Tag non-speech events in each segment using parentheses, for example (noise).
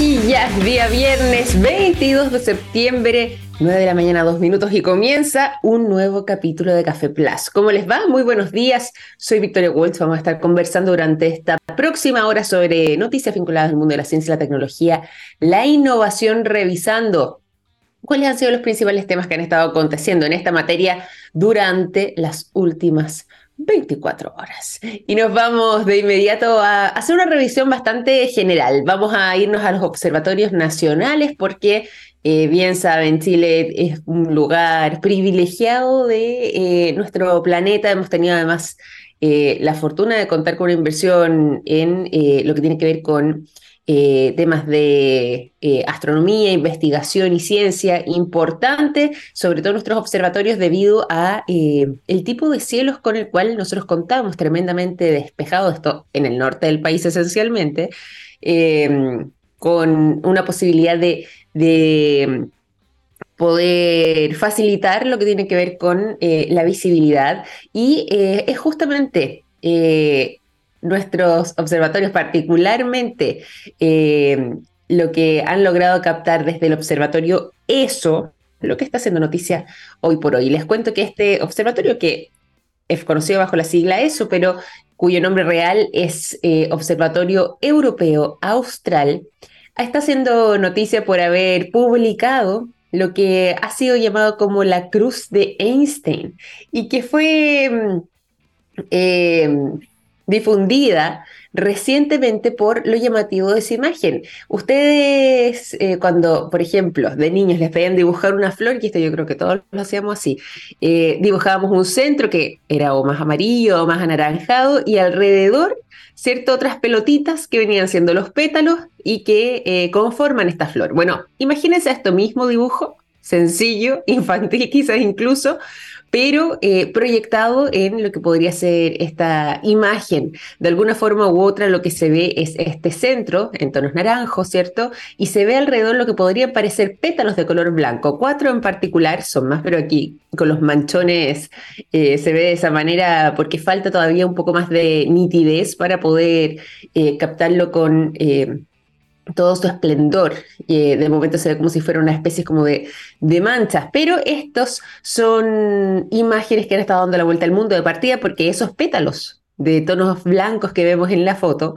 aquí ya día viernes 22 de septiembre, 9 de la mañana, dos minutos y comienza un nuevo capítulo de Café Plus. ¿Cómo les va? Muy buenos días. Soy Victoria Waltz. Vamos a estar conversando durante esta próxima hora sobre noticias vinculadas al mundo de la ciencia y la tecnología, la innovación, revisando cuáles han sido los principales temas que han estado aconteciendo en esta materia durante las últimas 24 horas. Y nos vamos de inmediato a hacer una revisión bastante general. Vamos a irnos a los observatorios nacionales porque, eh, bien saben, Chile es un lugar privilegiado de eh, nuestro planeta. Hemos tenido además eh, la fortuna de contar con una inversión en lo que tiene que ver con eh, temas de eh, astronomía, investigación y ciencia importante, sobre todo nuestros observatorios debido a eh, el tipo de cielos con el cual nosotros contamos, tremendamente despejado, esto en el norte del país esencialmente, em, con una posibilidad de, de poder facilitar lo que tiene que ver con la visibilidad. Y es justamente nuestros observatorios, particularmente eh, lo que han logrado captar desde el observatorio ESO, lo que está haciendo noticia hoy por hoy. Les cuento que este observatorio, que es conocido bajo la sigla ESO, pero cuyo nombre real es eh, Observatorio Europeo Austral, está haciendo noticia por haber publicado lo que ha sido llamado como la Cruz de Einstein y que fue mm, eh, difundida recientemente por lo llamativo de esa imagen. Ustedes, eh, cuando, por ejemplo, de niños les pedían dibujar una flor, y esto yo creo que todos lo hacíamos así, eh, dibujábamos un centro que era o más amarillo o más anaranjado, y alrededor, ¿cierto? Otras pelotitas que venían siendo los pétalos y que eh, conforman esta flor. Bueno, imagínense esto mismo dibujo, sencillo, infantil quizás incluso, pero eh, proyectado en lo que podría ser esta imagen. De alguna forma u otra lo que se ve es este centro en tonos naranjos, ¿cierto? Y se ve alrededor lo que podrían parecer pétalos de color blanco. Cuatro en particular son más, pero aquí con los manchones eh, se ve de esa manera porque falta todavía un poco más de nitidez para poder eh, captarlo con todo su esplendor. y de momento se ve como si fuera una especie como de, de, manchas, pero estos son imágenes que han estado dando la vuelta al mundo de partida porque esos pétalos de tonos blancos que vemos en la foto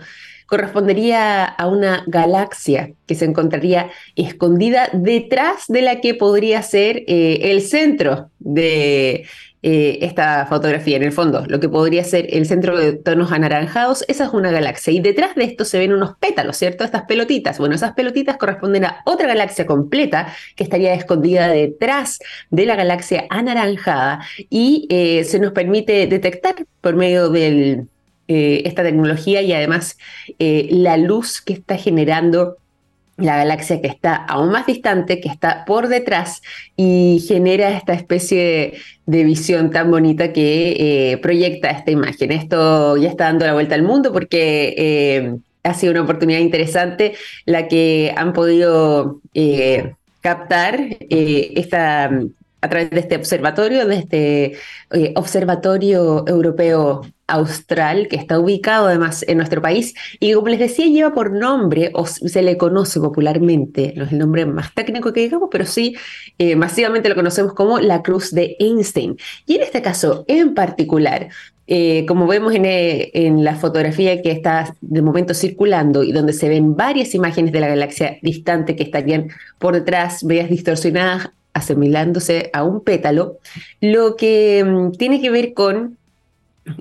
correspondería a una galaxia que se encontraría escondida detrás de la que podría ser eh, el centro de eh, esta fotografía. En el fondo, lo que podría ser el centro de tonos anaranjados, esa es una galaxia. Y detrás de esto se ven unos pétalos, ¿cierto? Estas pelotitas. Bueno, esas pelotitas corresponden a otra galaxia completa que estaría escondida detrás de la galaxia anaranjada y eh, se nos permite detectar por medio de eh, esta tecnología y además la luz que está generando la galaxia que está aún más distante, que está por detrás y genera esta especie de, visión tan bonita que eh, proyecta esta imagen. Esto ya está dando la vuelta al mundo porque eh, ha sido una oportunidad interesante la que han podido eh, captar esta a través de este observatorio, de este Observatorio Europeo Austral, que está ubicado además en nuestro país, y como les decía, lleva por nombre, o se le conoce popularmente, no es el nombre más técnico que digamos, pero sí eh, masivamente lo conocemos como la Cruz de Einstein. Y en este caso en particular, eh, como vemos en, eh, en, la fotografía que está de momento circulando y donde se ven varias imágenes de la galaxia distante que estarían por detrás, veas distorsionadas asimilándose a un pétalo, lo que mm, tiene que ver con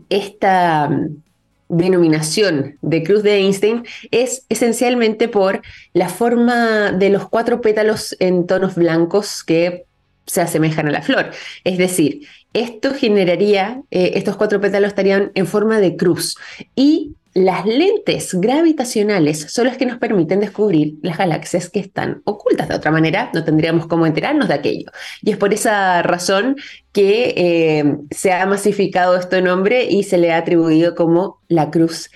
esta mm, denominación de cruz de Einstein es esencialmente por la forma de los cuatro pétalos en tonos blancos que se asemejan a la flor. Es decir, esto generaría, eh, estos cuatro pétalos estarían en forma de cruz y las lentes gravitacionales son las que nos permiten descubrir las galaxias que están ocultas. De otra manera, no tendríamos cómo enterarnos de aquello. Y es por esa razón que eh, se ha masificado este nombre y se le ha atribuido como la cruz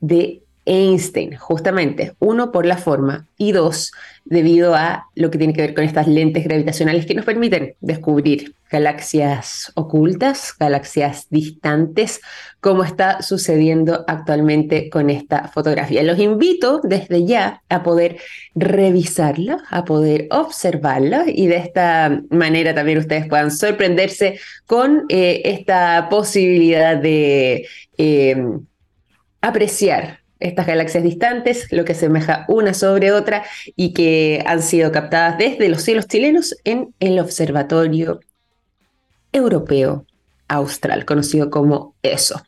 de Einstein, justamente, uno por la forma y dos debido a lo que tiene que ver con estas lentes gravitacionales que nos permiten descubrir galaxias ocultas, galaxias distantes, como está sucediendo actualmente con esta fotografía. Los invito desde ya a poder revisarla, a poder observarla y de esta manera también ustedes puedan sorprenderse con eh, esta posibilidad de eh, apreciar estas galaxias distantes, lo que asemeja una sobre otra y que han sido captadas desde los cielos chilenos en el Observatorio Europeo Austral, conocido como ESO.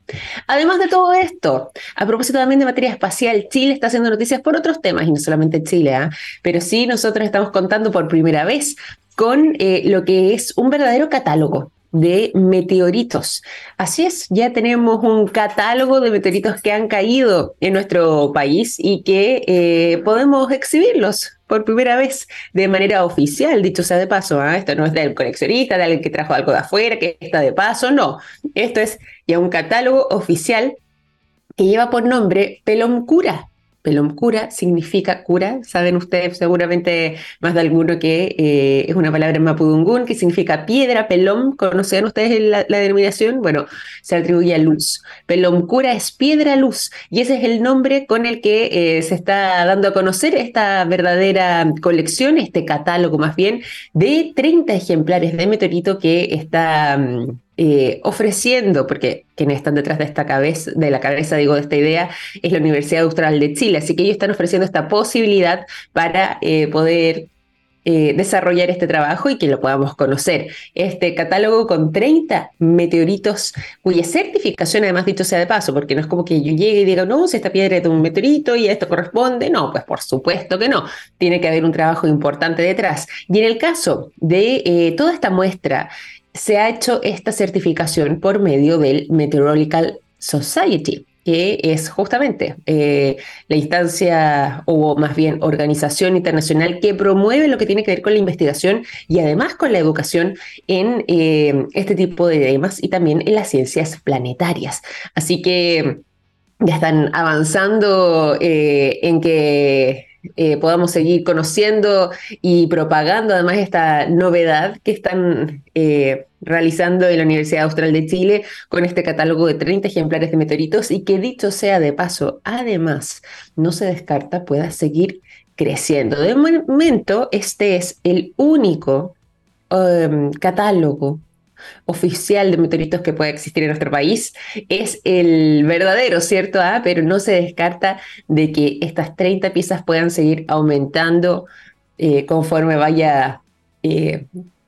Además de todo esto, a propósito también de materia espacial, Chile está haciendo noticias por otros temas, y no solamente Chile, ¿ah? pero sí nosotros estamos contando por primera vez con eh, lo que es un verdadero catálogo de meteoritos. Así es, ya tenemos un catálogo de meteoritos que han caído en nuestro país y que eh, podemos exhibirlos por primera vez de manera oficial, dicho sea de paso. ¿ah? Esto no es del coleccionista, de alguien que trajo algo de afuera, que está de paso, no. Esto es ya un catálogo oficial que lleva por nombre Pelomcura. Pelom cura significa cura. Saben ustedes seguramente más de alguno que eh, es una palabra en mapudungún que significa piedra. Pelom, ¿conocen ustedes la, denominación? Bueno, se atribuye a luz. Pelom cura es piedra luz y ese es el nombre con el que eh, se está dando a conocer esta verdadera colección, este catálogo más bien, de 30 ejemplares de meteorito que está... Mm, eh, ofreciendo, porque quienes están detrás de esta cabeza, de la cabeza, digo, de esta idea, es la Universidad Austral de Chile. Así que ellos están ofreciendo esta posibilidad para eh, poder eh, desarrollar este trabajo y que lo podamos conocer. Este catálogo con 30 meteoritos cuya certificación, además dicho sea de paso, porque no es como que yo llegue y diga, no, si esta piedra es de un meteorito y esto corresponde. No, pues por supuesto que no. Tiene que haber un trabajo importante detrás. Y en el caso de toda esta muestra se ha hecho esta certificación por medio del Meteorological Society, que es justamente eh, la instancia o más bien organización internacional que promueve lo que tiene que ver con la investigación y además con la educación en eh, este tipo de temas y también en las ciencias planetarias. Así que ya están avanzando eh, en que eh, podamos seguir conociendo y propagando además esta novedad que están eh, realizando en la Universidad Austral de Chile con este catálogo de 30 ejemplares de meteoritos y que dicho sea de paso, además, no se descarta pueda seguir creciendo. De momento, este es el único um, catálogo oficial de meteoritos que puede existir en nuestro país. Es el verdadero, ¿cierto? Ah, pero no se descarta de que estas 30 piezas puedan seguir aumentando eh, conforme vaya eh,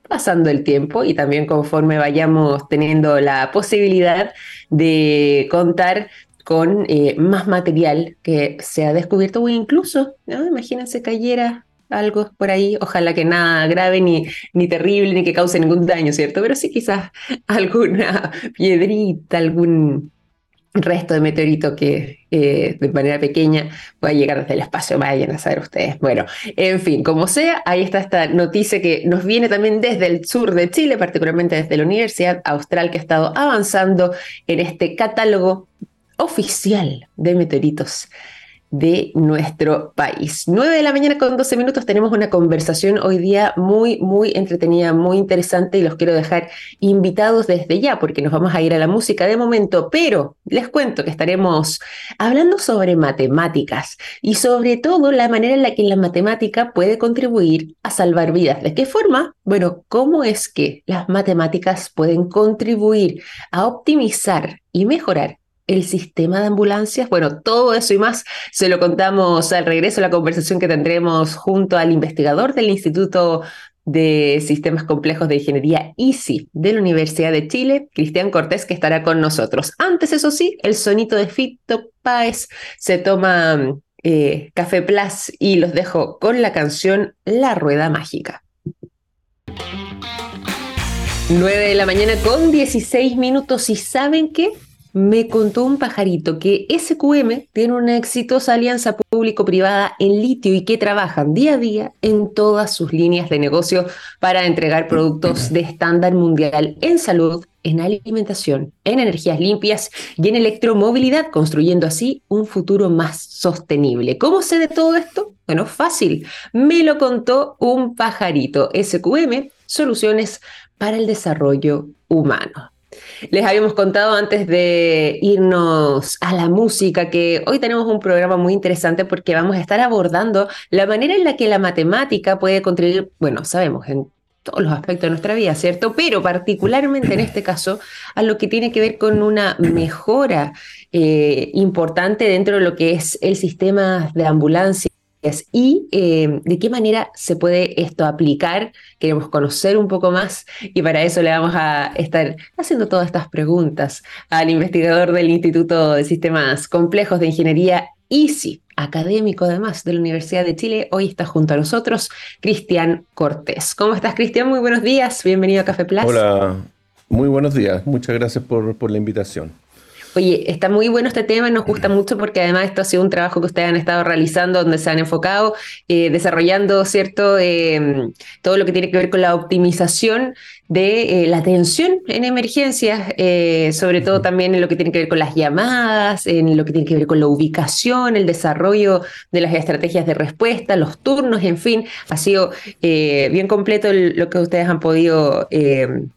pasando el tiempo y también conforme vayamos teniendo la posibilidad de contar con eh, más material que se ha descubierto o incluso, imagínense cayera algo por ahí, ojalá que nada grave ni, ni terrible ni que cause ningún daño, ¿cierto? Pero sí quizás (laughs) alguna piedrita, algún resto de meteorito que eh, de manera pequeña pueda llegar desde el espacio, vayan a saber ustedes. Bueno, en fin, como sea, ahí está esta noticia que nos viene también desde el sur de Chile, particularmente desde la Universidad Austral, que ha estado avanzando en este catálogo oficial de meteoritos de nuestro país. 9 de la mañana con 12 minutos tenemos una conversación hoy día muy, muy entretenida, muy interesante y los quiero dejar invitados desde ya porque nos vamos a ir a la música de momento, pero les cuento que estaremos hablando sobre matemáticas y sobre todo la manera en la que la matemática puede contribuir a salvar vidas. ¿De qué forma? Bueno, ¿cómo es que las matemáticas pueden contribuir a optimizar y mejorar el sistema de ambulancias. Bueno, todo eso y más se lo contamos al regreso la conversación que tendremos junto al investigador del Instituto de Sistemas Complejos de Ingeniería ICI de la Universidad de Chile, Cristian Cortés, que estará con nosotros. Antes, eso sí, el sonito de Fito Páez se toma eh, Café Plus y los dejo con la canción La Rueda Mágica. 9 de la mañana con 16 minutos y ¿saben qué? Me contó un pajarito que SQM tiene una exitosa alianza público-privada en litio y que trabajan día a día en todas sus líneas de negocio para entregar productos de estándar mundial en salud, en alimentación, en energías limpias y en electromovilidad, construyendo así un futuro más sostenible. ¿Cómo sé de todo esto? Bueno, fácil. Me lo contó un pajarito. SQM, soluciones para el desarrollo humano. Les habíamos contado antes de irnos a la música que hoy tenemos un programa muy interesante porque vamos a estar abordando la manera en la que la matemática puede contribuir, bueno, sabemos, en todos los aspectos de nuestra vida, ¿cierto? Pero particularmente en este caso, a lo que tiene que ver con una mejora eh, importante dentro de lo que es el sistema de ambulancia y eh, de qué manera se puede esto aplicar. Queremos conocer un poco más y para eso le vamos a estar haciendo todas estas preguntas al investigador del Instituto de Sistemas Complejos de Ingeniería ICI, académico además de la Universidad de Chile. Hoy está junto a nosotros Cristian Cortés. ¿Cómo estás, Cristian? Muy buenos días. Bienvenido a Café Plus. Hola, muy buenos días. Muchas gracias por la invitación. Oye, está muy bueno este tema, nos gusta mucho porque además esto ha sido un trabajo que ustedes han estado realizando donde se han enfocado, eh, desarrollando, ¿cierto?, em, todo lo que tiene que ver con la optimización de eh, la atención en emergencias, eh, sobre todo también en lo que tiene que ver con las llamadas, en lo que tiene que ver con la ubicación, el desarrollo de las estrategias de respuesta, los turnos, en fin, ha sido bien completo lo que ustedes han podido em,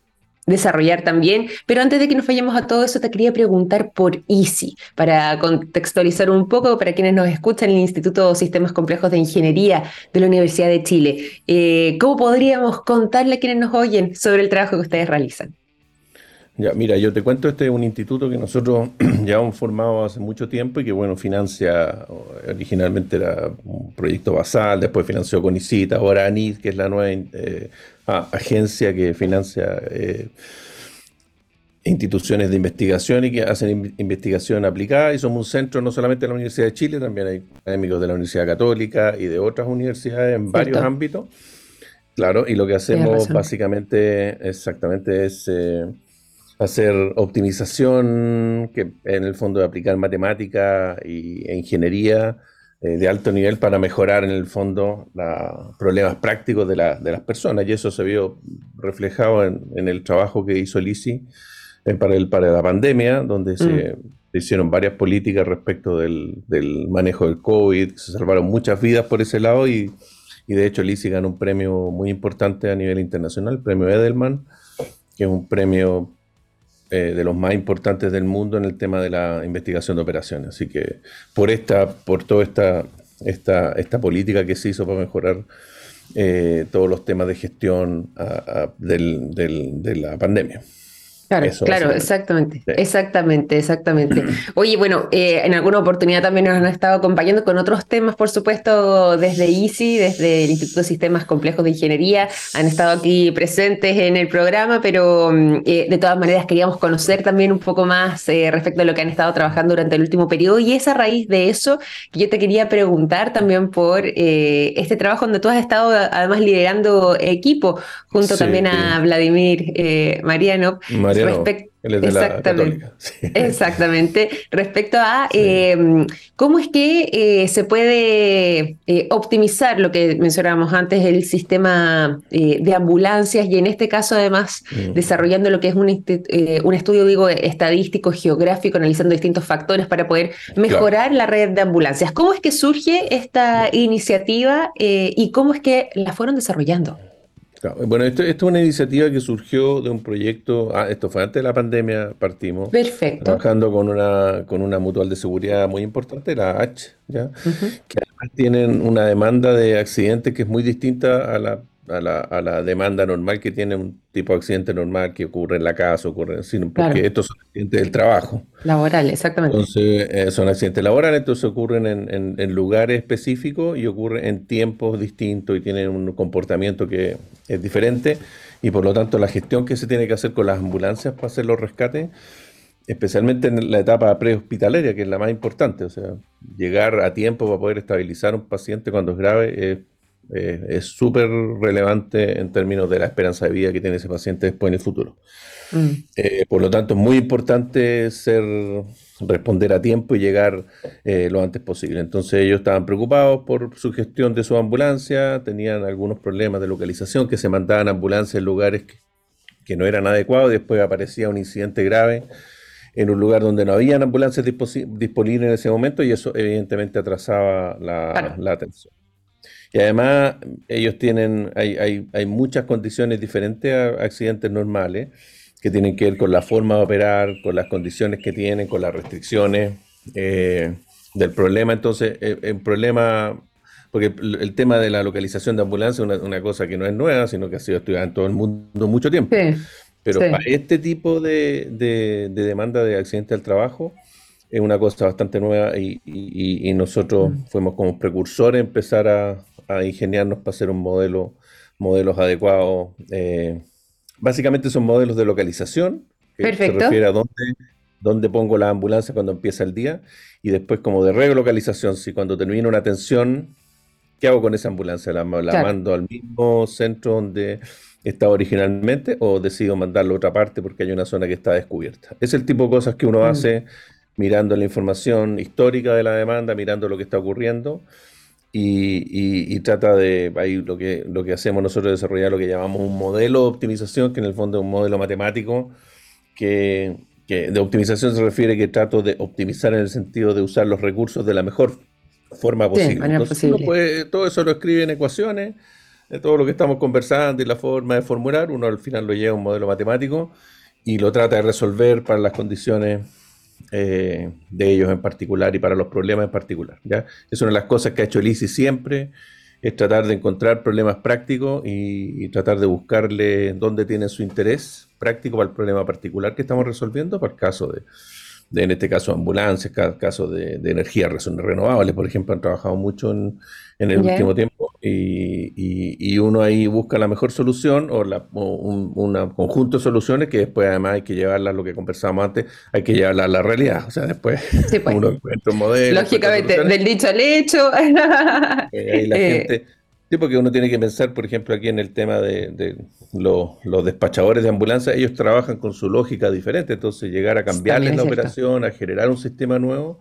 desarrollar también. Pero antes de que nos vayamos a todo eso, te quería preguntar por Easy, para contextualizar un poco para quienes nos escuchan el Instituto de Sistemas Complejos de Ingeniería de la Universidad de Chile. Eh, ¿Cómo podríamos contarle a quienes nos oyen sobre el trabajo que ustedes realizan? Ya, mira, yo te cuento, este es un instituto que nosotros (clears throat) ya hemos formado hace mucho tiempo y que, bueno, financia, originalmente era un proyecto basal, después financió con ICITA, ahora ANID, que es la nueva eh, agencia que financia eh, instituciones de investigación y que hacen investigación aplicada. Y somos un centro no solamente de la Universidad de Chile, también hay académicos de la Universidad Católica y de otras universidades en varios ámbitos. Claro, y lo que hacemos básicamente exactamente es... Eh, hacer optimización, que en el fondo de aplicar matemática y, e ingeniería eh, de alto nivel para mejorar en el fondo los problemas prácticos de, las personas. Y eso se vio reflejado en, el trabajo que hizo el ICI eh, para, el, para la pandemia, donde se, mm. hicieron varias políticas respecto del, manejo del COVID, se salvaron muchas vidas por ese lado y, y de hecho el ICI ganó un premio muy importante a nivel internacional, el premio Edelman, que es un premio eh, de los más importantes del mundo en el tema de la investigación de operaciones. Así que por esta, por toda esta, esta, esta política que se hizo para mejorar eh, todos los temas de gestión de la pandemia. Claro, claro, exactamente, exactamente, exactamente. (clears throat) Oye, bueno, eh, en alguna oportunidad también nos han estado acompañando con otros temas, por supuesto, desde ICI, desde el Instituto de Sistemas Complejos de Ingeniería, han estado aquí presentes en el programa, pero mm, eh, de todas maneras queríamos conocer también un poco más eh, respecto a lo que han estado trabajando durante el último periodo y es a raíz de eso que yo te quería preguntar también por este trabajo donde tú has estado además liderando equipo junto también a Vladimir Exactamente, (laughs) exactamente. Respecto a em, cómo es que eh, se puede eh, optimizar lo que mencionábamos antes, el sistema eh, de ambulancias y en este caso además mm. desarrollando lo que es un, un, estudio, digo, estadístico, geográfico, analizando distintos factores para poder mejorar la red de ambulancias. ¿Cómo es que surge esta iniciativa y cómo es que la fueron desarrollando? Bueno, esto, es una iniciativa que surgió de un proyecto, ah, esto fue antes de la pandemia, partimos. Perfecto. Trabajando con una, con una mutual de seguridad muy importante, la H, ¿ya? que además tienen una demanda de accidentes que es muy distinta a la a la, a la, demanda normal que tiene un tipo de accidente normal que ocurre en la casa, ocurre, sino porque estos son accidentes del trabajo. Laboral, exactamente. Entonces, eh, son accidentes laborales, entonces ocurren en, en, lugares específicos y ocurren en tiempos distintos y tienen un comportamiento que es diferente y por lo tanto la gestión que se tiene que hacer con las ambulancias para hacer los rescates, especialmente en la etapa prehospitalaria, que es la más importante, o sea, llegar a tiempo para poder estabilizar a un paciente cuando es grave es eh, es súper relevante en términos de la esperanza de vida que tiene ese paciente después en el futuro. Mm. Eh, por lo tanto, es muy importante ser, responder a tiempo y llegar eh, lo antes posible. Entonces ellos estaban preocupados por su gestión de su ambulancia, tenían algunos problemas de localización, que se mandaban ambulancias en lugares que, no eran adecuados, después aparecía un incidente grave en un lugar donde no habían ambulancias disponibles en ese momento y eso evidentemente atrasaba la, la atención. Y además ellos tienen, hay, hay, hay muchas condiciones diferentes a accidentes normales que tienen que ver con la forma de operar, con las condiciones que tienen, con las restricciones eh, del problema. Entonces, el problema, porque el, tema de la localización de ambulancia es una, cosa que no es nueva, sino que ha sido estudiada en todo el mundo mucho tiempo. Pero para este tipo de, de, demanda de accidente al trabajo es una cosa bastante nueva y, nosotros mm. fuimos como precursores empezar a, a, ingeniarnos para hacer un modelo, modelos adecuados. Eh, Básicamente son modelos de localización, que se refiere a dónde, dónde pongo la ambulancia cuando empieza el día, y después como de relocalización, si cuando termina una atención, ¿qué hago con esa ambulancia? ¿La, mando al mismo centro donde estaba originalmente o decido mandarlo a otra parte porque hay una zona que está descubierta? Es el tipo de cosas que uno mm. hace mirando la información histórica de la demanda, mirando lo que está ocurriendo y, trata de, ahí lo que, lo que hacemos nosotros es desarrollar lo que llamamos un modelo de optimización, que en el fondo es un modelo matemático, que, de optimización se refiere que trato de optimizar en el sentido de usar los recursos de la mejor forma posible. todo eso lo escribe en ecuaciones, de todo lo que estamos conversando y la forma de formular, uno al final lo lleva a un modelo matemático y lo trata de resolver para las condiciones eh, de ellos en particular y para los problemas en particular. Es una de las cosas que ha hecho el ICI siempre, es tratar de encontrar problemas prácticos y, tratar de buscarle dónde tiene su interés práctico para el problema particular que estamos resolviendo, para el caso de, en este caso, ambulancias, caso de, de energías renovables, por ejemplo, han trabajado mucho en, en el último tiempo y, y, uno ahí busca la mejor solución o, la, un conjunto de soluciones que después además hay que llevarla, lo que conversábamos antes, hay que llevarla a la realidad. O sea, después pues. uno encuentra un modelo. Lógicamente, del dicho al hecho. Eh, ahí la (laughs) eh. gente, sí, porque uno tiene que pensar, por ejemplo, aquí en el tema de, de los, los, despachadores de ambulancia, ellos trabajan con su lógica diferente, entonces llegar a cambiarles la operación, a generar un sistema nuevo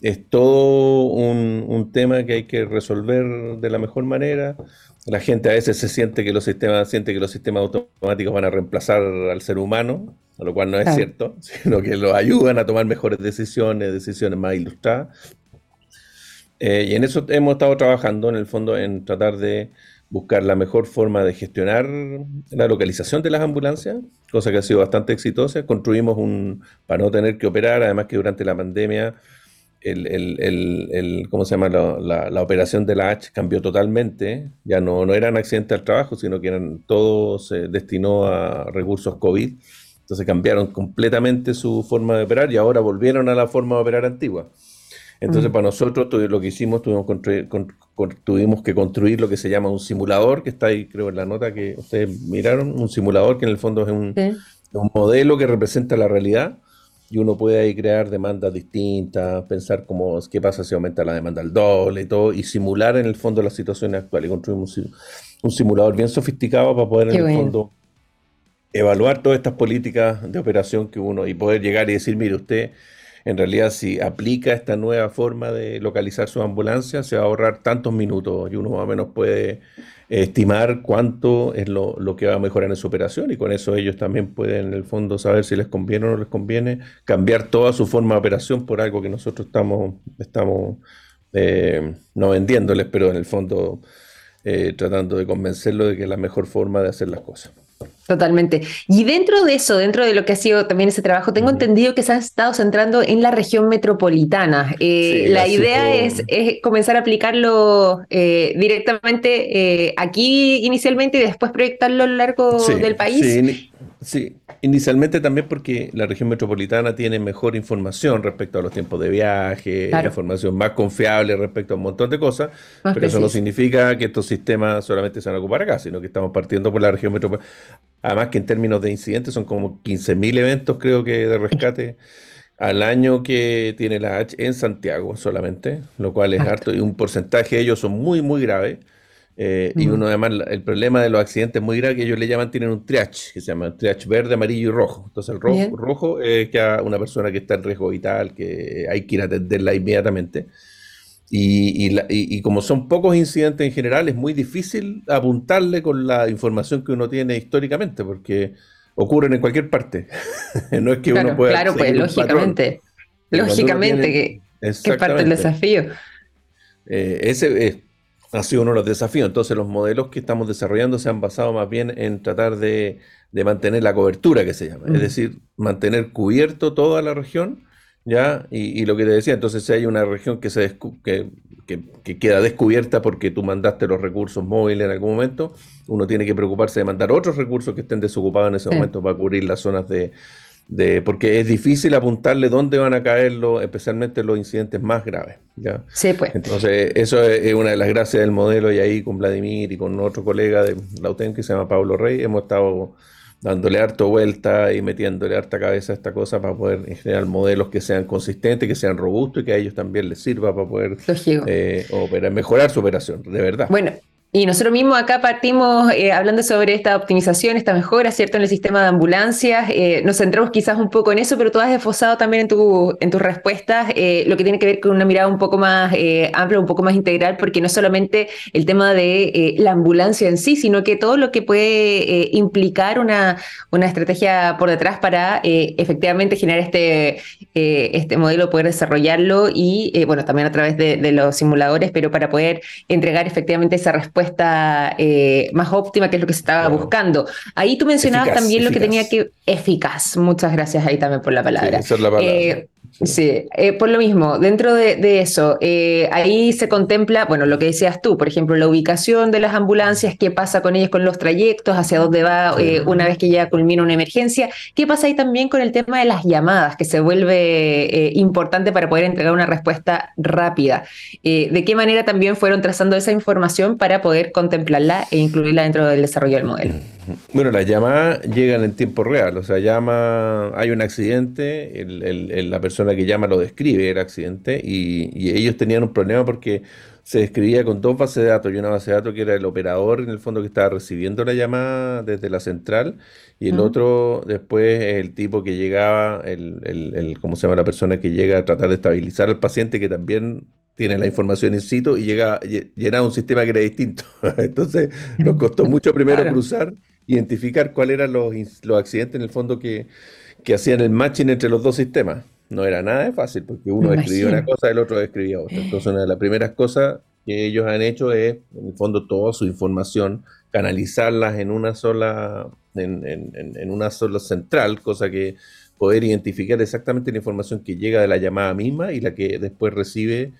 es todo un, tema que hay que resolver de la mejor manera. La gente a veces se siente que los sistemas, siente que los sistemas automáticos van a reemplazar al ser humano, lo cual no es cierto, (laughs) sino que lo ayudan a tomar mejores decisiones, decisiones más ilustradas. Eh, y en eso hemos estado trabajando, en el fondo, en tratar de buscar la mejor forma de gestionar la localización de las ambulancias, cosa que ha sido bastante exitosa. Construimos un, para no tener que operar, además que durante la pandemia el, ¿cómo se llama? La, operación de la H cambió totalmente. Ya no, no eran accidentes al trabajo, sino que eran, todo se destinó a recursos COVID. Entonces cambiaron completamente su forma de operar y ahora volvieron a la forma de operar antigua. Entonces, mm. para nosotros lo que hicimos, tuvimos, tuvimos, que construir lo que se llama un simulador, que está ahí, creo, en la nota que ustedes miraron, un simulador que en el fondo es un, un modelo que representa la realidad y uno puede ahí crear demandas distintas, pensar cómo, qué pasa si aumenta la demanda al doble y todo, y simular en el fondo las situaciones actuales. Y construimos un, simulador bien sofisticado para poder en el fondo evaluar todas estas políticas de operación que uno, y poder llegar y decir, mire, usted en realidad si aplica esta nueva forma de localizar su ambulancia, se va a ahorrar tantos minutos y uno más o menos puede estimar cuánto es lo, que va a mejorar en su operación y con eso ellos también pueden en el fondo saber si les conviene o no les conviene cambiar toda su forma de operación por algo que nosotros estamos, estamos eh, no vendiéndoles, pero en el fondo eh, tratando de convencerlo de que es la mejor forma de hacer las cosas. Totalmente. Y dentro de eso, dentro de lo que ha sido también ese trabajo, tengo entendido que se han estado centrando en la región metropolitana. Eh, la idea es, comenzar a aplicarlo eh, directamente eh, aquí inicialmente y después proyectarlo a lo largo del país. Sí, sí, inicialmente también porque la región metropolitana tiene mejor información respecto a los tiempos de viaje, información más confiable respecto a un montón de cosas, pero eso no significa que estos sistemas solamente se van a ocupar acá, sino que estamos partiendo por la región metropolitana Además que en términos de incidentes son como 15.000 eventos creo que de rescate al año que tiene la H en Santiago solamente, lo cual es harto y un porcentaje de ellos son muy, muy graves. Eh, y uno además, el problema de los accidentes muy grave que ellos le llaman, tienen un triage, que se llama triage verde, amarillo y rojo. Entonces el rojo, rojo es que a una persona que está en riesgo vital, que hay que ir a atenderla inmediatamente. Y, y, como son pocos incidentes en general, es muy difícil apuntarle con la información que uno tiene históricamente, porque ocurren en cualquier parte. (laughs) no es que uno pueda. Claro, pues lógicamente. Lógicamente, que, es parte del desafío. Eh, ese es, sido uno de los desafíos. Entonces, los modelos que estamos desarrollando se han basado más bien en tratar de, mantener la cobertura, que se llama. Es decir, mantener cubierto toda la región, ¿ya? Y, lo que te decía, entonces, si hay una región que, se que, que, queda descubierta porque tú mandaste los recursos móviles en algún momento, uno tiene que preocuparse de mandar otros recursos que estén desocupados en ese momento para cubrir las zonas de, de, porque es difícil apuntarle dónde van a caer los, especialmente los incidentes más graves. ¿ya? Sí, pues. Entonces, eso es, una de las gracias del modelo y ahí con Vladimir y con otro colega de la UTEN que se llama Pablo Rey, hemos estado dándole harto vuelta y metiéndole harta cabeza a esta cosa para poder generar modelos que sean consistentes, que sean robustos y que a ellos también les sirva para poder eh, operar, mejorar su operación, de verdad. Bueno, y nosotros mismos acá partimos eh, hablando sobre esta optimización, esta mejora, ¿cierto? En el sistema de ambulancias. Eh, nos centramos quizás un poco en eso, pero tú has esforzado también en, tu, en tus respuestas eh, lo que tiene que ver con una mirada un poco más amplia, un poco más integral, porque no solamente el tema de la ambulancia en sí, sino que todo lo que puede implicar una, una estrategia por detrás para efectivamente generar este, este modelo, poder desarrollarlo y, bueno, también a través de, de los simuladores, pero para poder entregar efectivamente esa respuesta eh, más óptima, que es lo que se estaba buscando. Ahí tú mencionabas también lo que tenía que... Eficaz. Muchas gracias ahí también por la palabra. Eh, Sí, eh, por lo mismo, dentro de, eso, eh, ahí se contempla, bueno, lo que decías tú, por ejemplo, la ubicación de las ambulancias, qué pasa con ellas, con los trayectos, hacia dónde va eh, una vez que ya culmina una emergencia, qué pasa ahí también con el tema de las llamadas, que se vuelve importante para poder entregar una respuesta rápida. ¿De qué manera también fueron trazando esa información para poder contemplarla e incluirla dentro del desarrollo del modelo? Bueno, las llamadas llegan en tiempo real, o sea, llama, hay un accidente, la persona que llama lo describe el accidente y, ellos tenían un problema porque se describía con dos bases de datos y una base de datos que era el operador en el fondo que estaba recibiendo la llamada desde la central y el otro después el tipo que llegaba, el, el, ¿cómo se llama? La persona que llega a tratar de estabilizar al paciente que también tiene la información in situ y llega llenaba un sistema que era distinto. (laughs) Entonces nos costó mucho primero cruzar identificar cuáles eran los, los accidentes en el fondo que, que hacían el matching entre los dos sistemas. No era nada de fácil porque uno escribía una cosa y el otro escribía otra. Entonces una de las primeras cosas que ellos han hecho es, en el fondo, toda su información, canalizarlas en una sola, en, en, en una sola central, cosa que poder identificar exactamente la información que llega de la llamada misma y la que después recibe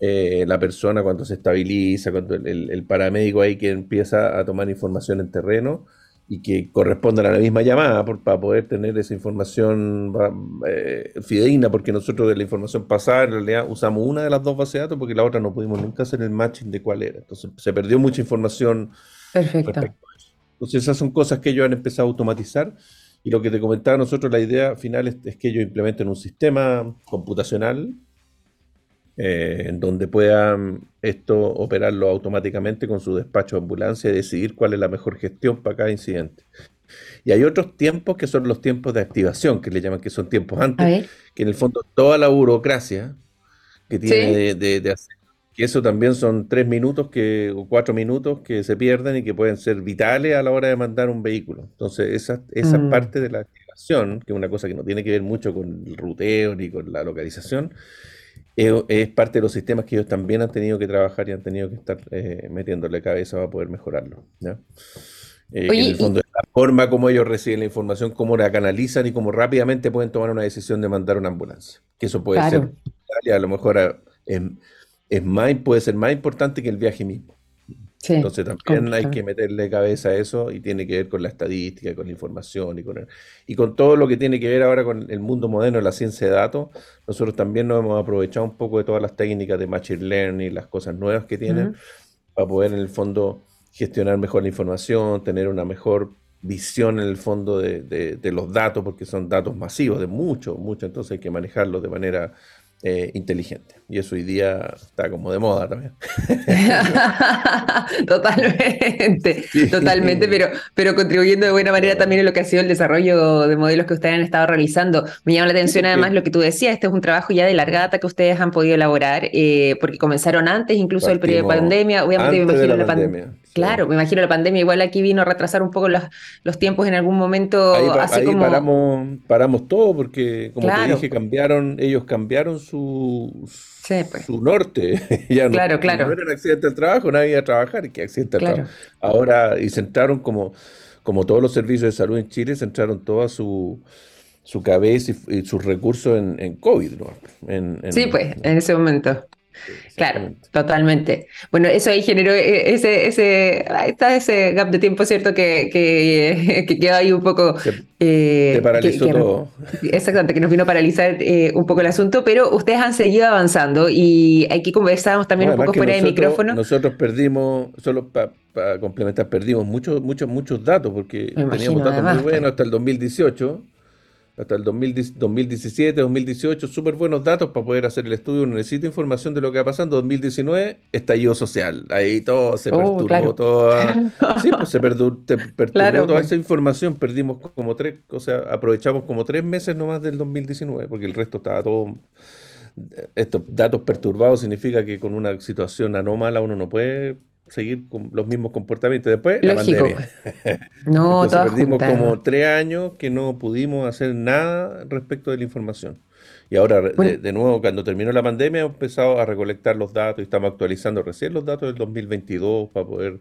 eh, la persona cuando se estabiliza, cuando el, paramédico ahí que empieza a tomar información en terreno y que corresponda a la misma llamada para poder tener esa información eh, fidedigna, porque nosotros de la información pasada en realidad usamos una de las dos bases de datos porque la otra no pudimos nunca hacer el matching de cuál era. Entonces se perdió mucha información. Perfecto. Entonces esas son cosas que ellos han empezado a automatizar. Y lo que te comentaba nosotros, la idea final es, es que ellos implementen un sistema computacional eh, en donde puedan esto operarlo automáticamente con su despacho de ambulancia y decidir cuál es la mejor gestión para cada incidente. Y hay otros tiempos que son los tiempos de activación, que le llaman que son tiempos antes, que en el fondo toda la burocracia que tiene de, hacer, que eso también son tres minutos que, o cuatro minutos que se pierden y que pueden ser vitales a la hora de mandar un vehículo. Entonces, esa, esa mm. parte de la activación, que es una cosa que no tiene que ver mucho con el ruteo ni con la localización, es, parte de los sistemas que ellos también han tenido que trabajar y han tenido que estar eh, metiéndole cabeza para poder mejorarlo. ¿ya? Eh, en el fondo, la forma como ellos reciben la información, cómo la canalizan y cómo rápidamente pueden tomar una decisión de mandar una ambulancia. Que eso puede ser, a lo mejor ah, es más, puede ser más importante que el viaje mismo. Entonces también hay que meterle cabeza a eso y tiene que ver con la estadística, con la información y con, y con todo lo que tiene que ver ahora con el mundo moderno de la ciencia de datos. Nosotros también nos hemos aprovechado un poco de todas las técnicas de Machine Learning, las cosas nuevas que tienen, para poder en el fondo gestionar mejor la información, tener una mejor visión en el fondo de, de los datos, porque son datos masivos, de mucho, mucho, entonces hay que manejarlos de manera eh, inteligente. Y eso hoy día está como de moda también. (laughs) totalmente, totalmente, pero, pero contribuyendo de buena manera también en lo que ha sido el desarrollo de modelos que ustedes han estado realizando. Me llama la atención además lo que tú decías, este es un trabajo ya de larga data que ustedes han podido elaborar, eh, porque comenzaron antes incluso del periodo de pandemia, obviamente me imagino la, pandemia. Claro, me imagino la pandemia igual aquí vino a retrasar un poco los, los tiempos en algún momento. Ahí, paramos, paramos todo porque, como te dije, cambiaron, ellos cambiaron su, pues. su norte. (laughs) ya claro, no, claro. no era un accidente del trabajo, nadie iba a trabajar, que accidente del trabajo. Ahora, y centraron como, como todos los servicios de salud en Chile, centraron toda su su cabeza y, sus recursos en, en COVID, ¿no? sí, pues, en ese momento. Claro, totalmente. Bueno, eso ahí generó eh, ese, ese, está ese gap de tiempo, ¿cierto? Que, que, (laughs) que quedó ahí un poco... Eh, paralizó todo. Exactamente, que nos vino a paralizar eh, un poco el asunto, pero ustedes han seguido avanzando y aquí conversábamos también un poco fuera de micrófono. Nosotros perdimos, solo para complementar, perdimos muchos, muchos, muchos datos porque teníamos datos muy buenos hasta el 2018 hasta el 2017, 2018, súper buenos datos para poder hacer el estudio. Necesito información de lo que va pasando. 2019, estallido social. Ahí todo se oh, perturbó, todo. (laughs) Sí, pues se perturbó, toda pues. esa información. Perdimos como tres, o sea, aprovechamos como tres meses nomás del 2019, porque el resto estaba todo. Estos datos perturbados significa que con una situación anómala uno no puede seguir con los mismos comportamientos. Después, la pandemia. (laughs) No, perdimos como tres años que no pudimos hacer nada respecto de la información. Y ahora, de, nuevo, cuando terminó la pandemia, hemos empezado a recolectar los datos y estamos actualizando recién los datos del 2022 para poder.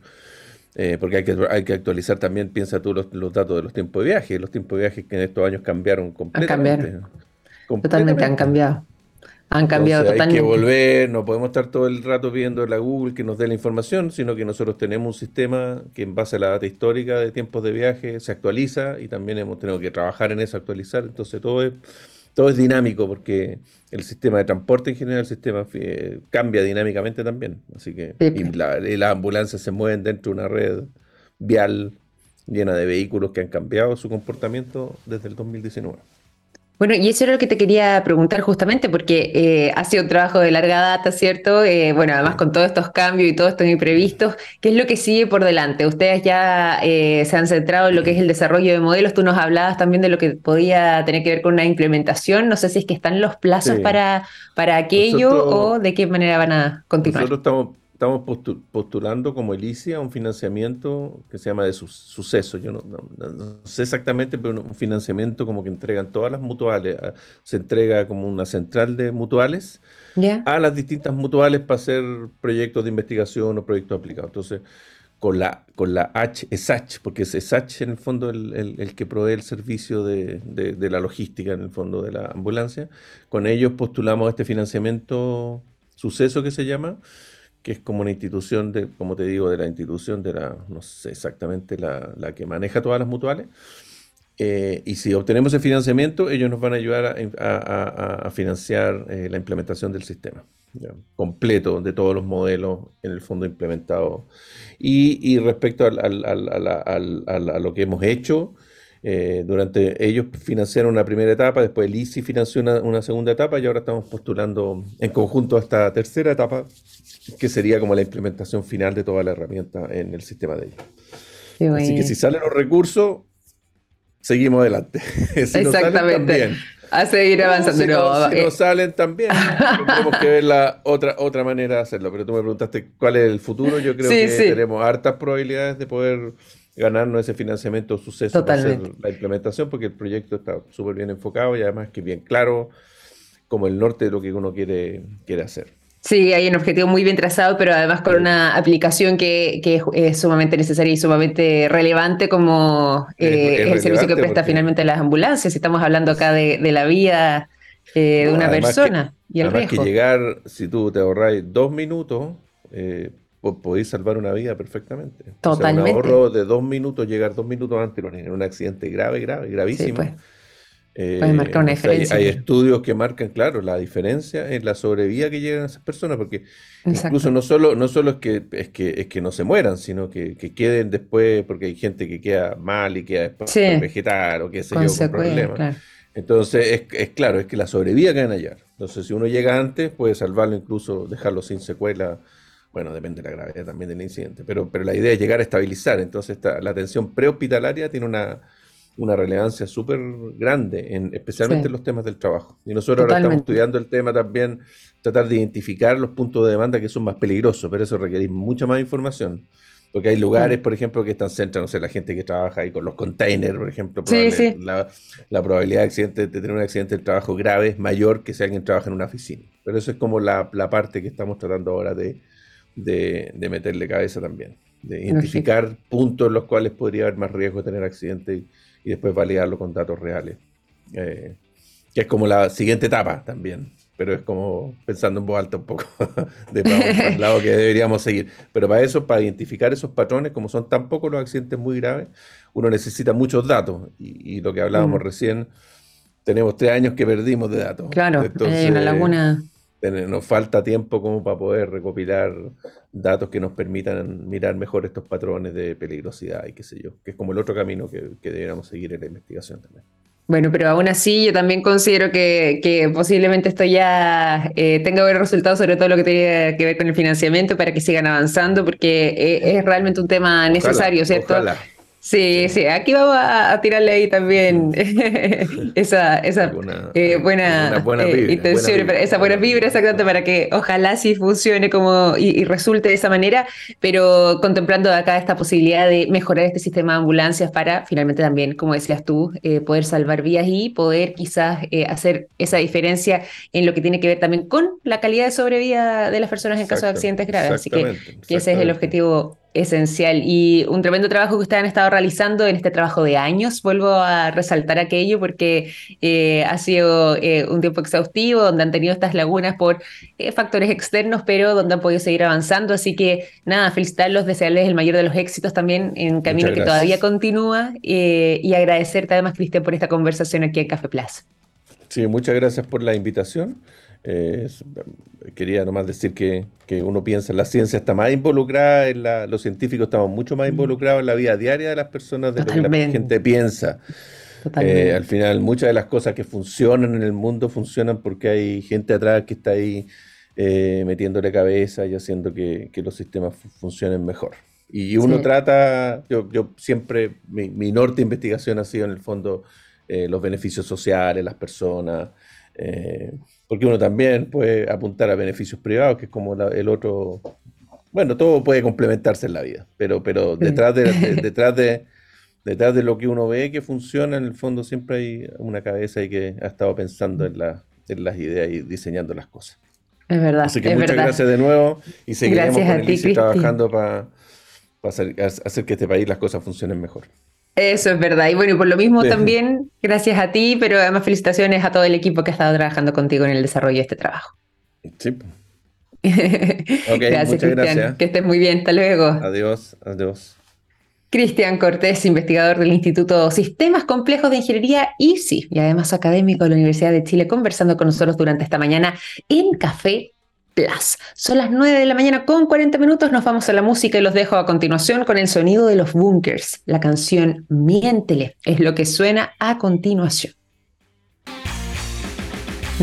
Eh, porque hay que, hay que actualizar también, piensa tú, los, datos de los tiempos de viaje. Los tiempos de viaje que en estos años cambiaron completamente. Han cambiado. Totalmente han cambiado. Han cambiado totalmente. Hay que volver, no podemos estar todo el rato viendo la Google que nos dé la información, sino que nosotros tenemos un sistema que en base a la data histórica de tiempos de viaje se actualiza y también hemos tenido que trabajar en eso, actualizar. Entonces todo es, todo es dinámico porque el sistema de transporte en general, el sistema eh, cambia dinámicamente también. Así que y, las ambulancias se mueven dentro de una red vial llena de vehículos que han cambiado su comportamiento desde el 2019. Bueno, y eso era lo que te quería preguntar justamente, porque eh, ha sido un trabajo de larga data, ¿cierto? Eh, bueno, además con todos estos cambios y todo esto imprevistos, ¿qué es lo que sigue por delante? Ustedes ya eh, se han centrado en lo que es el desarrollo de modelos, tú nos hablabas también de lo que podía tener que ver con una implementación, no sé si es que están los plazos para, para aquello o de qué manera van a continuar. Nosotros estamos estamos postulando como Elicia un financiamiento que se llama de suceso. Yo no, sé exactamente, pero un financiamiento como que entregan todas las mutuales. Ah, se entrega como una central de mutuales a las distintas mutuales para hacer proyectos de investigación o proyectos aplicados. Entonces, con la, con la H, porque es H en el fondo el, el, que provee el servicio de, de, la logística en el fondo de la ambulancia. Con ellos postulamos este financiamiento suceso que se llama que es como una institución, de, como te digo, de la institución de la, no sé exactamente, la, la que maneja todas las mutuales. Eh, y si obtenemos el financiamiento, ellos nos van a ayudar a, a, financiar eh, la implementación del sistema completo de todos los modelos en el fondo implementado. Y, y respecto al, al, al, a lo que hemos hecho, eh, durante ellos financiaron una primera etapa, después el ICI financió una, una, segunda etapa y ahora estamos postulando en conjunto a esta tercera etapa, que sería como la implementación final de toda la herramienta en el sistema de ellos. Así que si salen los recursos, seguimos adelante. (laughs) Exactamente. a seguir avanzando. si, no, si no, salen también, (laughs) tenemos que ver la otra, otra manera de hacerlo. Pero tú me preguntaste cuál es el futuro. Yo creo que tenemos hartas probabilidades de poder ganarnos ese financiamiento suceso para hacer la implementación, porque el proyecto está súper bien enfocado y además que bien claro como el norte de lo que uno quiere, quiere hacer. Sí, hay un objetivo muy bien trazado, pero además con una aplicación que, es sumamente necesaria y sumamente relevante como eh, el servicio que presta finalmente las ambulancias. Estamos hablando acá de, la vida eh, de una persona y el además que llegar, si tú te ahorras dos minutos, eh, podéis salvar una vida perfectamente. Totalmente. un ahorro de dos minutos, llegar dos minutos antes en un accidente grave, grave, gravísimo. Sí, pues. Eh, marcar una diferencia. Hay, estudios que marcan, claro, la diferencia en la sobrevida que llegan esas personas, porque incluso no solo, no solo es que, es que es que no se mueran, sino que, queden después, porque hay gente que queda mal y queda después vegetar o qué sé yo, con problemas. Entonces, es, claro, es que la sobrevida queda en hallar. Entonces, si uno llega antes, puede salvarlo, incluso dejarlo sin secuela. Bueno, depende de la gravedad también del incidente, pero, pero la idea es llegar a estabilizar. Entonces, la atención prehospitalaria tiene una, una relevancia súper grande, en, especialmente en los temas del trabajo. Y nosotros ahora estamos estudiando el tema también, tratar de identificar los puntos de demanda que son más peligrosos, pero eso requiere mucha más información. Porque hay lugares, por ejemplo, que están centrados, no sé, la gente que trabaja ahí con los containers, por ejemplo, La, probabilidad de, accidente, de tener un accidente de trabajo grave es mayor que si alguien trabaja en una oficina. Pero eso es como la, parte que estamos tratando ahora de, de, meterle cabeza también, de identificar puntos en los cuales podría haber más riesgo de tener accidente y después validarlo con datos reales. Eh, que es como la siguiente etapa también, pero es como pensando en voz alta un poco (laughs) de para (laughs) lado que deberíamos seguir. Pero para eso, para identificar esos patrones, como son tan pocos los accidentes muy graves, uno necesita muchos datos. Y, lo que hablábamos mm. recién, tenemos tres años que perdimos de datos. Claro, Entonces, una laguna nos falta tiempo como para poder recopilar datos que nos permitan mirar mejor estos patrones de peligrosidad y qué sé yo, que es como el otro camino que, deberíamos seguir en la investigación también. Bueno, pero aún así yo también considero que, posiblemente esto ya eh, tenga buenos resultados, sobre todo lo que tiene que ver con el financiamiento, para que sigan avanzando, porque eh, es realmente un tema necesario, ¿cierto? Sí, sí, aquí vamos a, tirarle ahí también (laughs) esa, esa eh, buena, eh, intención, esa buena vibra exactamente para que ojalá sí funcione como y, resulte de esa manera, pero contemplando acá esta posibilidad de mejorar este sistema de ambulancias para finalmente también, como decías tú, eh, poder salvar vías y poder quizás hacer esa diferencia en lo que tiene que ver también con la calidad de sobrevida de las personas en caso de accidentes graves. Así que, que ese es el objetivo esencial y un tremendo trabajo que ustedes han estado realizando en este trabajo de años. Vuelvo a resaltar aquello porque eh, ha sido eh, un tiempo exhaustivo donde han tenido estas lagunas por eh, factores externos, pero donde han podido seguir avanzando. Así que nada, felicitarlos, desearles el mayor de los éxitos también en camino que todavía continúa y agradecerte además, Cristian, por esta conversación aquí en Café Plaza. Sí, muchas gracias por la invitación. Eh, quería nomás decir que, uno piensa en la ciencia está más involucrada, en la, los científicos estamos mucho más involucrados en la vida diaria de las personas de lo que la gente piensa. Eh, al final, muchas de las cosas que funcionan en el mundo funcionan porque hay gente atrás que está ahí eh, metiéndole cabeza y haciendo que, los sistemas funcionen mejor. Y uno trata, yo, yo siempre, mi, norte de investigación ha sido en el fondo los beneficios sociales, las personas. Porque uno también puede apuntar a beneficios privados, que es como el otro. Bueno, todo puede complementarse en la vida, pero, pero detrás, de, (laughs) detrás, de, detrás de lo que uno ve que funciona, en el fondo siempre hay una cabeza ahí que ha estado pensando en, en las ideas y diseñando las cosas. Es verdad. Así que muchas gracias de nuevo y seguiremos con trabajando para hacer, hacer que este país las cosas funcionen mejor. Eso es verdad. Y bueno, y por lo mismo también, gracias a ti, pero además felicitaciones a todo el equipo que ha estado trabajando contigo en el desarrollo de este trabajo. Sí. (laughs) gracias, Cristian. Que estés muy bien. Hasta luego. Adiós, adiós. Cristian Cortés, investigador del Instituto Sistemas Complejos de Ingeniería ICI y además académico de la Universidad de Chile, conversando con nosotros durante esta mañana en Café Plus. Son las 9 de la mañana con 40 minutos, nos vamos a la música y los dejo a continuación con el sonido de los bunkers. La canción Miéntele es lo que suena a continuación.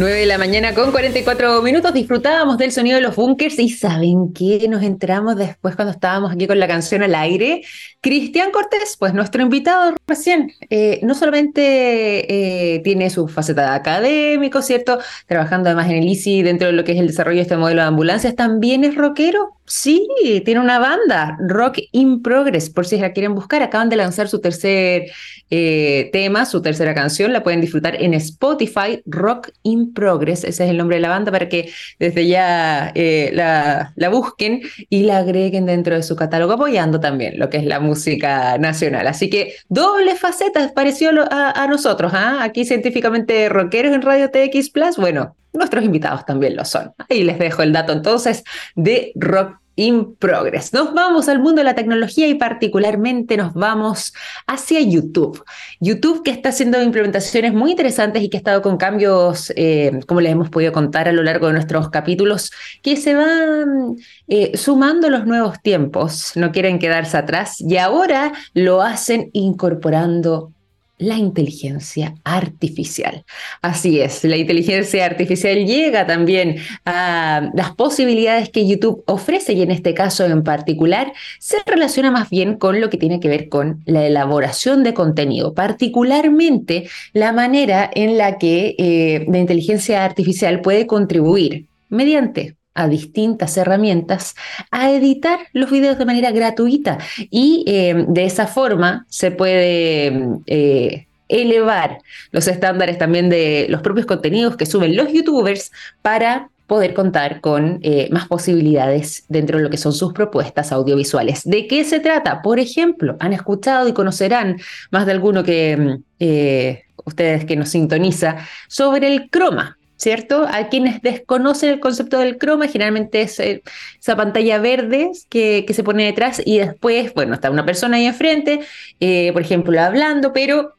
9 de la mañana con 44 minutos disfrutábamos del sonido de los bunkers y ¿saben qué? Nos enteramos después cuando estábamos aquí con la canción al aire. Cristian Cortés, pues nuestro invitado recién, eh, no solamente eh, tiene su faceta de académico, ¿cierto? Trabajando además en el ICI dentro de lo que es el desarrollo de este modelo de ambulancias, también es rockero. Sí, tiene una banda, Rock in Progress, por si la quieren buscar. Acaban de lanzar su tercer eh, tema, su tercera canción. La pueden disfrutar en Spotify, Rock in Progress. Ese es el nombre de la banda para que desde ya eh, la, busquen y la agreguen dentro de su catálogo, apoyando también lo que es la música nacional. Así que doble faceta pareció a, nosotros, ¿ah? aquí científicamente rockeros en Radio TX Plus. Bueno, nuestros invitados también lo son. Ahí les dejo el dato entonces de Rock in Progress. Nos vamos al mundo de la tecnología y particularmente nos vamos hacia YouTube. YouTube que está haciendo implementaciones muy interesantes y que ha estado con cambios, eh, como les hemos podido contar a lo largo de nuestros capítulos, que se van eh, sumando los nuevos tiempos, no quieren quedarse atrás y ahora lo hacen incorporando la inteligencia artificial. Así es, la inteligencia artificial llega también a las posibilidades que YouTube ofrece y en este caso en particular se relaciona más bien con lo que tiene que ver con la elaboración de contenido, particularmente la manera en la que eh, la inteligencia artificial puede contribuir mediante a distintas herramientas a editar los videos de manera gratuita y eh, de esa forma se puede eh, elevar los estándares también de los propios contenidos que suben los youtubers para poder contar con eh, más posibilidades dentro de lo que son sus propuestas audiovisuales. ¿De qué se trata? Por ejemplo, han escuchado y conocerán más de alguno que ustedes que nos sintoniza sobre el croma. ¿Cierto? A quienes desconocen el concepto del croma, generalmente es eh, esa pantalla verde que, se pone detrás y después, bueno, está una persona ahí enfrente, eh, por ejemplo, hablando, pero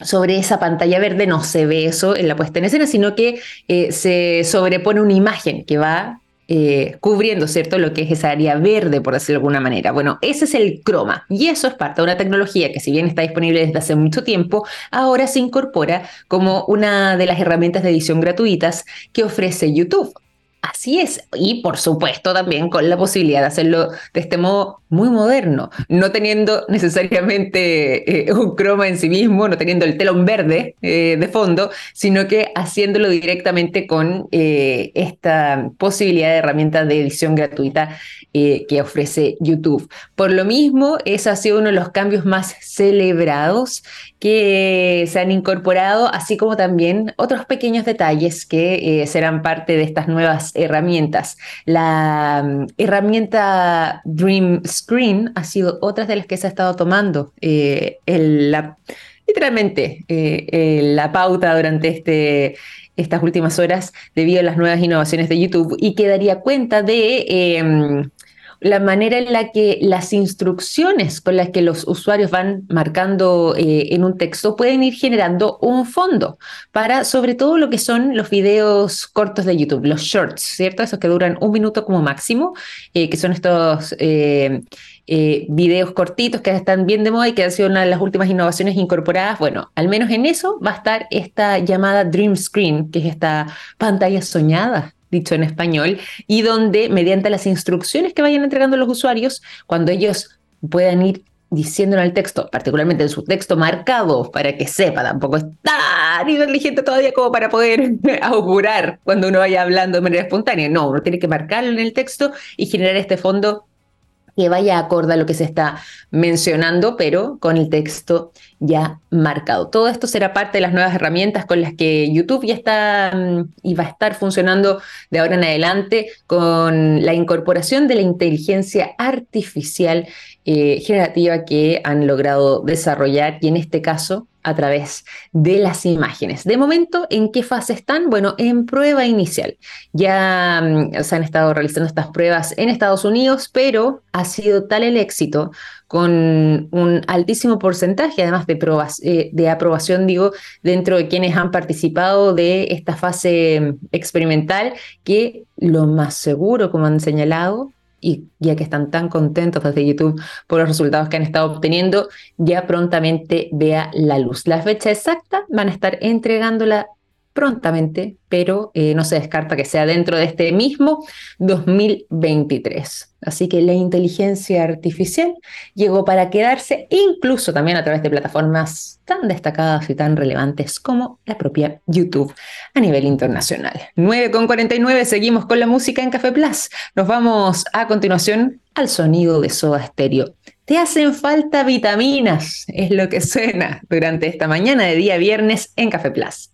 sobre esa pantalla verde no se ve eso en la puesta en escena, sino que eh, se sobrepone una imagen que va eh, cubriendo, ¿cierto? Lo que es esa área verde, por decirlo de alguna manera. Bueno, ese es el croma y eso es parte de una tecnología que si bien está disponible desde hace mucho tiempo, ahora se incorpora como una de las herramientas de edición gratuitas que ofrece YouTube. Así es, y por supuesto también con la posibilidad de hacerlo de este modo muy moderno, no teniendo necesariamente eh, un croma en sí mismo, no teniendo el telón verde eh, de fondo, sino que haciéndolo directamente con eh, esta posibilidad de herramienta de edición gratuita que ofrece YouTube. Por lo mismo, ese ha sido uno de los cambios más celebrados que se han incorporado, así como también otros pequeños detalles que serán parte de estas nuevas herramientas. La mm, herramienta Dream Screen ha sido otra de las que se ha estado tomando. Eh, literalmente eh, la pauta durante este, estas últimas horas debido a las nuevas innovaciones de YouTube y que daría cuenta de la manera en la que las instrucciones con las que los usuarios van marcando eh, en un texto pueden ir generando un fondo para sobre todo lo que son los videos cortos de YouTube, los shorts, ¿cierto? Esos que duran un minuto como máximo, eh, que son estos... Eh, videos cortitos que están bien de moda y que han sido una de las últimas innovaciones incorporadas. Bueno, al menos en eso va a estar esta llamada Dream Screen, que es esta pantalla soñada dicho en español, y donde mediante las instrucciones que vayan entregando los usuarios, cuando ellos puedan ir diciendo en el texto, particularmente en su texto marcado, para que sepa, tampoco es tan inteligente todavía como para poder (laughs) augurar cuando uno vaya hablando de manera espontánea. No, uno tiene que marcarlo en el texto y generar este fondo que vaya acorde a lo que se está mencionando, pero con el texto ya marcado. Todo esto será parte de las nuevas herramientas con las que YouTube ya está mm, y va a estar funcionando de ahora en adelante con la incorporación de la inteligencia artificial eh, generativa que han logrado desarrollar y en este caso a través de las imágenes. De momento, ¿en qué fase están? Bueno, en prueba inicial. Ya mm, se han estado realizando estas pruebas en Estados Unidos, pero ha sido tal el éxito con un altísimo porcentaje, además de, eh, de aprobación, digo, dentro de quienes han participado de esta fase mm, experimental, que lo más seguro, como han señalado, y ya que están tan contentos desde YouTube por los resultados que han estado obteniendo, ya prontamente vea la luz. La fecha exacta van a estar entregándola prontamente, pero eh, no se descarta que sea dentro de este mismo 2023. Así que la inteligencia artificial llegó para quedarse, incluso también a través de plataformas tan destacadas y tan relevantes como la propia YouTube a nivel internacional. 9.49, seguimos con la música en Café Plus. Nos vamos a continuación al sonido de Soda Stereo. Te hacen falta vitaminas, es lo que suena durante esta mañana de día viernes en Café Plus.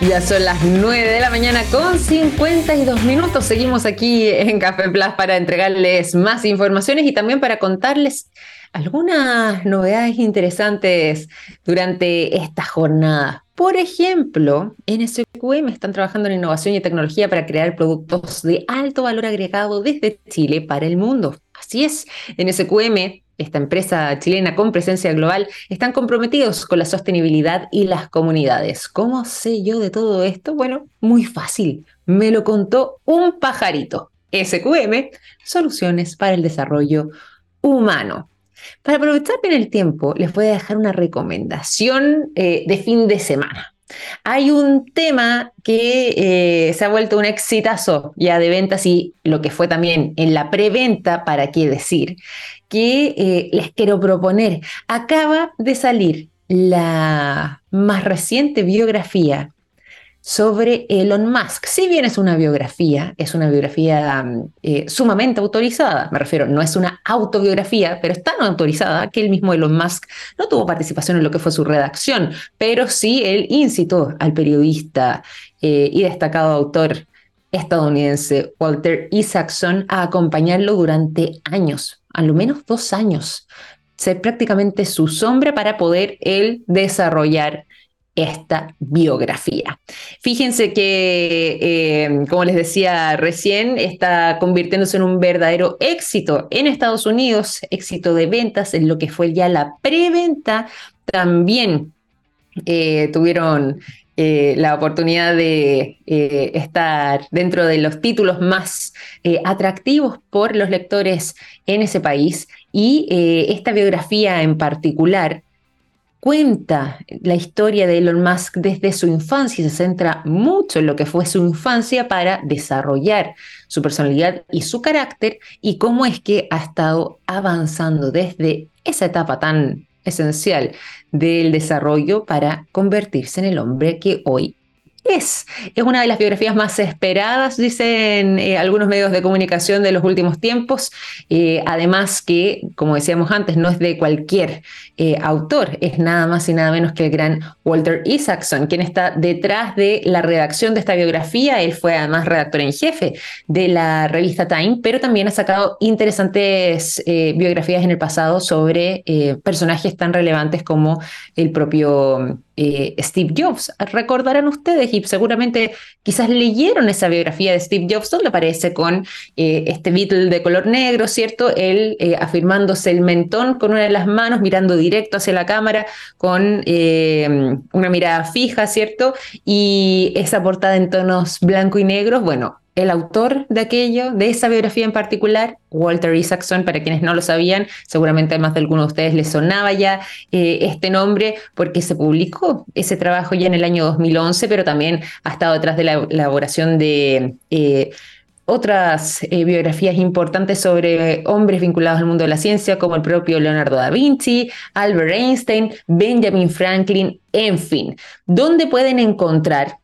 Ya son las 9 de la mañana con 52 minutos. Seguimos aquí en Café Plus para entregarles más informaciones y también para contarles algunas novedades interesantes durante esta jornada. Por ejemplo, en SQM están trabajando en innovación y tecnología para crear productos de alto valor agregado desde Chile para el mundo. Así es, en SQM esta empresa chilena con presencia global, están comprometidos con la sostenibilidad y las comunidades. ¿Cómo sé yo de todo esto? Bueno, muy fácil. Me lo contó un pajarito. SQM, Soluciones para el Desarrollo Humano. Para aprovechar bien el tiempo, les voy a dejar una recomendación eh, de fin de semana. Hay un tema que eh, se ha vuelto un exitazo ya de ventas y lo que fue también en la preventa, para qué decir, que eh, les quiero proponer. Acaba de salir la más reciente biografía sobre Elon Musk. Si bien es una biografía, es una biografía mm, eh, sumamente autorizada, me refiero, no es una autobiografía, pero es tan autorizada que el mismo Elon Musk no tuvo participación en lo que fue su redacción, pero sí él incitó al periodista eh, y destacado autor estadounidense Walter Isaacson a acompañarlo durante años, al menos dos años, ser prácticamente su sombra para poder él desarrollar esta biografía. Fíjense que, eh, como les decía recién, está convirtiéndose en un verdadero éxito en Estados Unidos, éxito de ventas en lo que fue ya la preventa. También eh, tuvieron eh, la oportunidad de estar dentro de los títulos más atractivos por los lectores en ese país y esta biografía en particular cuenta la historia de Elon Musk desde su infancia y se centra mucho en lo que fue su infancia para desarrollar su personalidad y su carácter y cómo es que ha estado avanzando desde esa etapa tan esencial del desarrollo para convertirse en el hombre que hoy es. Es una de las biografías más esperadas, dicen eh, algunos medios de comunicación de los últimos tiempos. Eh, además que, como decíamos antes, no es de cualquier eh, autor, es nada más y nada menos que el gran Walter Isaacson, quien está detrás de la redacción de esta biografía. Él fue además redactor en jefe de la revista Time, pero también ha sacado interesantes biografías en el pasado sobre personajes tan relevantes como el propio eh, Steve Jobs. Recordarán ustedes y seguramente quizás leyeron esa biografía de Steve Jobs donde aparece con eh, este Beatle de color negro, ¿cierto? Él eh, afirmándose el mentón con una de las manos, mirando directo hacia la cámara con una mirada fija, ¿cierto? Y esa portada en tonos blanco y negro, bueno, el autor de aquello, de esa biografía en particular, Walter Isaacson, para quienes no lo sabían, seguramente a más de alguno de ustedes les sonaba ya eh, este nombre porque se publicó ese trabajo ya en el año 2011, pero también ha estado detrás de la elaboración de... Eh, otras eh, biografías importantes sobre hombres vinculados al mundo de la ciencia, como el propio Leonardo da Vinci, Albert Einstein, Benjamin Franklin, en fin, ¿dónde pueden encontrar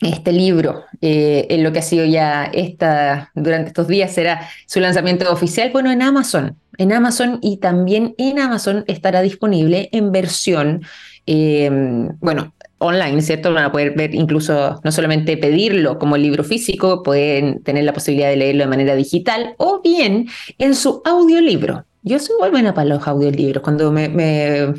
este libro, eh, en lo que ha sido ya esta, durante estos días, será su lanzamiento oficial, bueno, en Amazon, en Amazon y también en Amazon estará disponible en versión, em, bueno, online, ¿cierto? Van a poder ver incluso, no solamente pedirlo como libro físico, pueden tener la posibilidad de leerlo de manera digital o bien en su audiolibro. Yo soy muy buena para los audiolibros. Cuando me,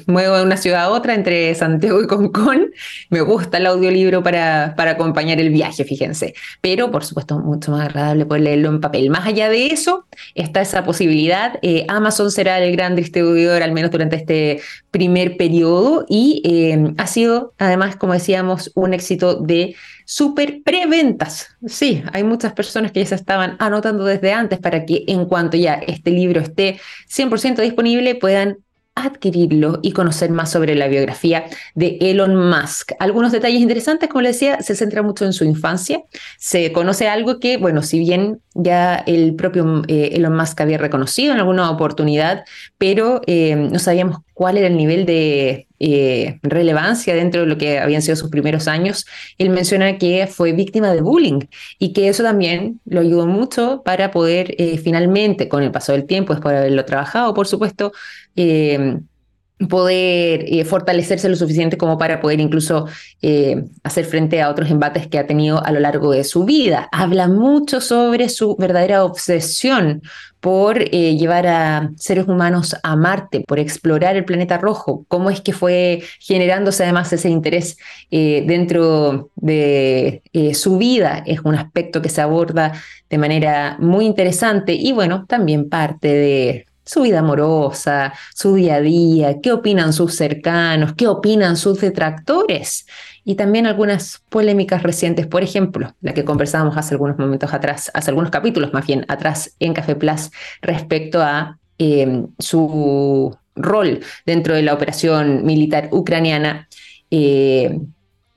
muevo de una ciudad a otra, entre Santiago y Concón, (laughs) me gusta el audiolibro para, para acompañar el viaje, fíjense. Pero, por supuesto, mucho más agradable poder leerlo en papel. Más allá de eso, está esa posibilidad. Eh, Amazon será el gran distribuidor, al menos durante este primer periodo, y eh, ha sido, además, como decíamos, un éxito de super preventas. Sí, hay muchas personas que ya se estaban anotando desde antes para que en cuanto ya este libro esté 100% disponible puedan adquirirlo y conocer más sobre la biografía de Elon Musk. Algunos detalles interesantes, como les decía, se centra mucho en su infancia. Se conoce algo que, bueno, si bien ya el propio eh, Elon Musk había reconocido en alguna oportunidad, pero eh, no sabíamos cuál era el nivel de eh, relevancia dentro de lo que habían sido sus primeros años. Él menciona que fue víctima de bullying y que eso también lo ayudó mucho para poder finalmente, con el paso del tiempo, después de haberlo trabajado, por supuesto, poder eh, fortalecerse lo suficiente como para poder incluso eh, hacer frente a otros embates que ha tenido a lo largo de su vida. Habla mucho sobre su verdadera obsesión por eh, llevar a seres humanos a Marte, por explorar el planeta rojo, cómo es que fue generándose además ese interés dentro de su vida. Es un aspecto que se aborda de manera muy interesante y bueno, también parte de su vida amorosa, su día a día, qué opinan sus cercanos, qué opinan sus detractores. Y también algunas polémicas recientes, por ejemplo, la que conversábamos hace algunos momentos atrás, hace algunos capítulos más bien atrás en Café Plus respecto a eh, su rol dentro de la operación militar ucraniana eh,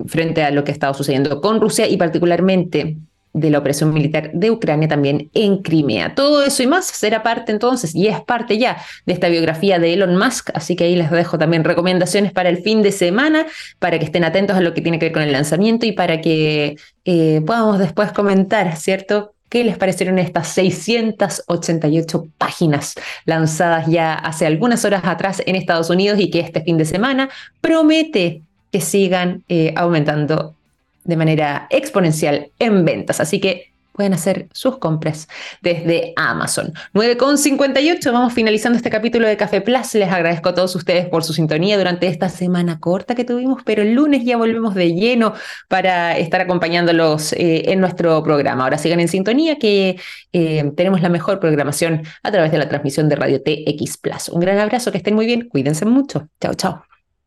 frente a lo que ha estado sucediendo con Rusia y particularmente de la operación militar de Ucrania también en Crimea. Todo eso y más será parte entonces, y es parte ya de esta biografía de Elon Musk, así que ahí les dejo también recomendaciones para el fin de semana, para que estén atentos a lo que tiene que ver con el lanzamiento y para que eh, podamos después comentar, ¿cierto? ¿Qué les parecieron estas 688 páginas lanzadas ya hace algunas horas atrás en Estados Unidos y que este fin de semana promete que sigan eh, aumentando de manera exponencial en ventas. Así que pueden hacer sus compras desde Amazon. 9.58, vamos finalizando este capítulo de Café Plus. Les agradezco a todos ustedes por su sintonía durante esta semana corta que tuvimos, pero el lunes ya volvemos de lleno para estar acompañándolos eh, en nuestro programa. Ahora sigan en sintonía que eh, tenemos la mejor programación a través de la transmisión de Radio TX Plus. Un gran abrazo, que estén muy bien, cuídense mucho. Chao, chao.